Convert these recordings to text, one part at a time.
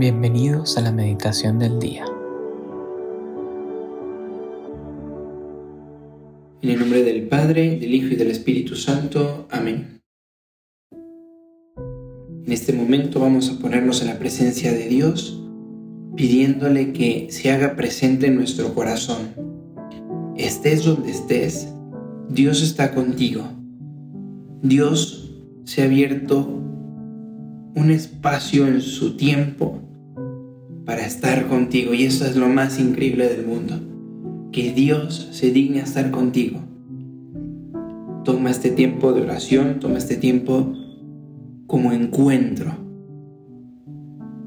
Bienvenidos a la meditación del día. En el nombre del Padre, del Hijo y del Espíritu Santo. Amén. En este momento vamos a ponernos en la presencia de Dios, pidiéndole que se haga presente en nuestro corazón. Estés donde estés, Dios está contigo. Dios se ha abierto un espacio en su tiempo para estar contigo. Y eso es lo más increíble del mundo. Que Dios se digne a estar contigo. Toma este tiempo de oración, toma este tiempo como encuentro.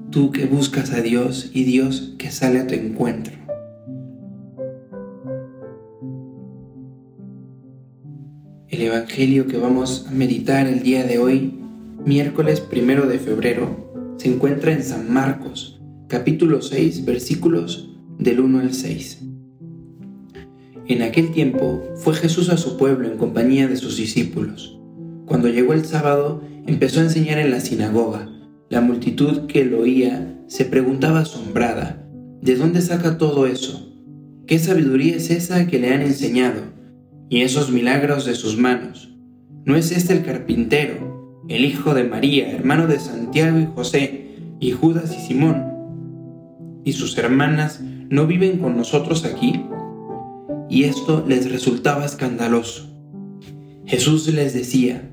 Tú que buscas a Dios y Dios que sale a tu encuentro. El Evangelio que vamos a meditar el día de hoy, miércoles primero de febrero, se encuentra en San Marcos, capítulo 6, versículos del 1 al 6. En aquel tiempo fue Jesús a su pueblo en compañía de sus discípulos. Cuando llegó el sábado, empezó a enseñar en la sinagoga. La multitud que lo oía se preguntaba asombrada, ¿de dónde saca todo eso? ¿Qué sabiduría es esa que le han enseñado? Y esos milagros de sus manos. ¿No es este el carpintero, el hijo de María, hermano de Santiago y José, y Judas y Simón? Y sus hermanas no viven con nosotros aquí? Y esto les resultaba escandaloso. Jesús les decía,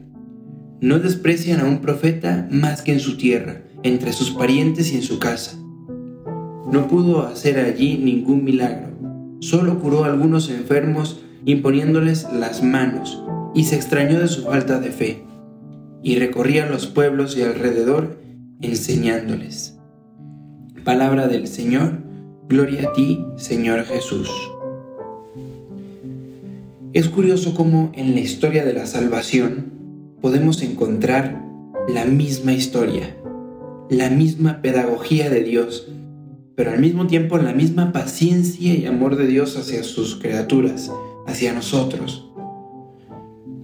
no desprecian a un profeta más que en su tierra, entre sus parientes y en su casa. No pudo hacer allí ningún milagro, solo curó a algunos enfermos imponiéndoles las manos, y se extrañó de su falta de fe, y recorría los pueblos y alrededor enseñándoles. Palabra del Señor, gloria a ti, Señor Jesús. Es curioso cómo en la historia de la salvación podemos encontrar la misma historia, la misma pedagogía de Dios, pero al mismo tiempo la misma paciencia y amor de Dios hacia sus criaturas, hacia nosotros.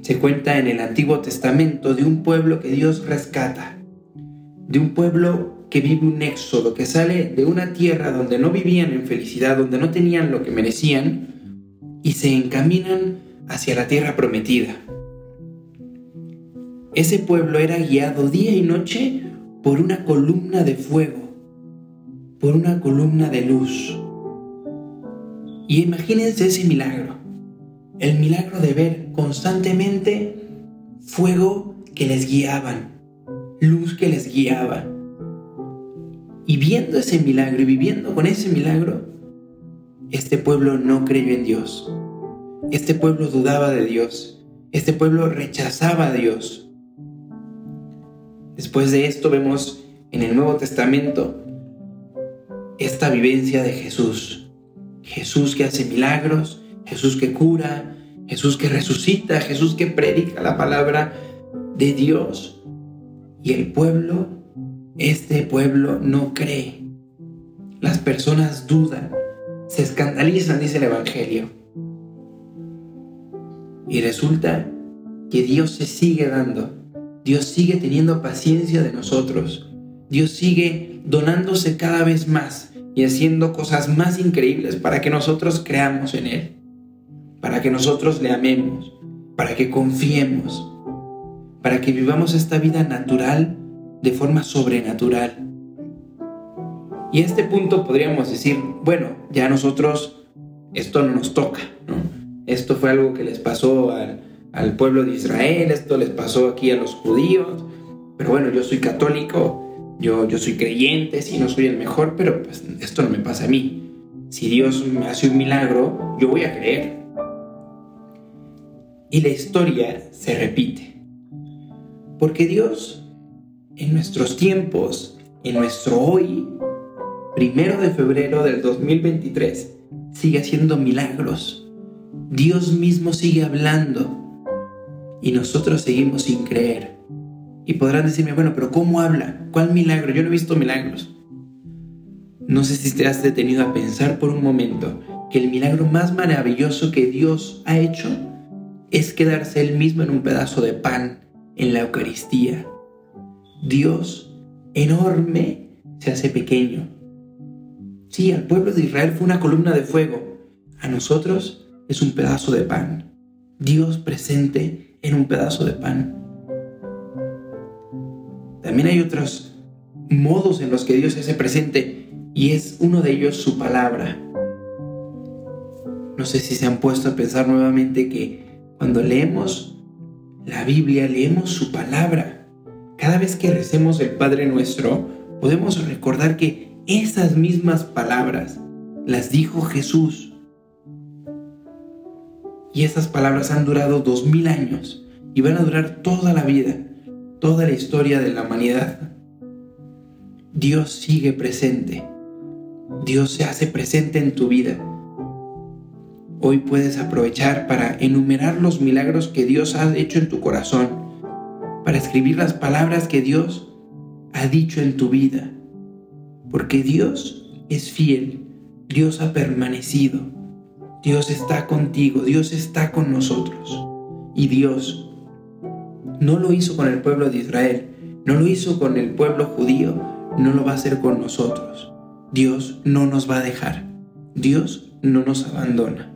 Se cuenta en el Antiguo Testamento de un pueblo que Dios rescata, de un pueblo que vive un éxodo, que sale de una tierra donde no vivían en felicidad, donde no tenían lo que merecían, y se encaminan hacia la tierra prometida. Ese pueblo era guiado día y noche por una columna de fuego, por una columna de luz. Y imagínense ese milagro, el milagro de ver constantemente fuego que les guiaban, luz que les guiaba y viendo ese milagro y viviendo con ese milagro, este pueblo no creyó en Dios. Este pueblo dudaba de Dios. Este pueblo rechazaba a Dios. Después de esto vemos en el Nuevo Testamento esta vivencia de Jesús. Jesús que hace milagros, Jesús que cura, Jesús que resucita, Jesús que predica la palabra de Dios. Y el pueblo este pueblo no cree. Las personas dudan, se escandalizan, dice el Evangelio. Y resulta que Dios se sigue dando. Dios sigue teniendo paciencia de nosotros. Dios sigue donándose cada vez más y haciendo cosas más increíbles para que nosotros creamos en Él, para que nosotros le amemos, para que confiemos, para que vivamos esta vida natural de forma sobrenatural. Y a este punto podríamos decir, bueno, ya nosotros esto no nos toca, Esto fue algo que les pasó al, al pueblo de Israel, esto les pasó aquí a los judíos, pero bueno, yo soy católico, yo, yo soy creyente, si no soy el mejor, pero pues esto no me pasa a mí. Si Dios me hace un milagro, yo voy a creer. Y la historia se repite. Porque Dios en nuestros tiempos, en nuestro hoy, primero de febrero del 2023, sigue haciendo milagros. Dios mismo sigue hablando y nosotros seguimos sin creer. Y podrán decirme, bueno, pero ¿cómo habla? ¿Cuál milagro? Yo no he visto milagros. No sé si te has detenido a pensar por un momento que el milagro más maravilloso que Dios ha hecho es quedarse él mismo en un pedazo de pan en la Eucaristía Dios enorme se hace pequeño. Sí, al pueblo de Israel fue una columna de fuego. A nosotros es un pedazo de pan. Dios presente en un pedazo de pan. También hay otros modos en los que Dios se hace presente y es uno de ellos su palabra. No sé si se han puesto a pensar nuevamente que cuando leemos la Biblia, leemos su palabra. Cada vez que recemos el Padre nuestro, podemos recordar que esas mismas palabras las dijo Jesús. Y esas palabras han durado dos mil años y van a durar toda la vida, toda la historia de la humanidad. Dios sigue presente. Dios se hace presente en tu vida. Hoy puedes aprovechar para enumerar los milagros que Dios ha hecho en tu corazón, para escribir las palabras que Dios ha dicho en tu vida, porque Dios es fiel, Dios ha permanecido, Dios está contigo, Dios está con nosotros. Y Dios no lo hizo con el pueblo de Israel, no lo hizo con el pueblo judío, no lo va a hacer con nosotros. Dios no nos va a dejar. Dios no nos abandona.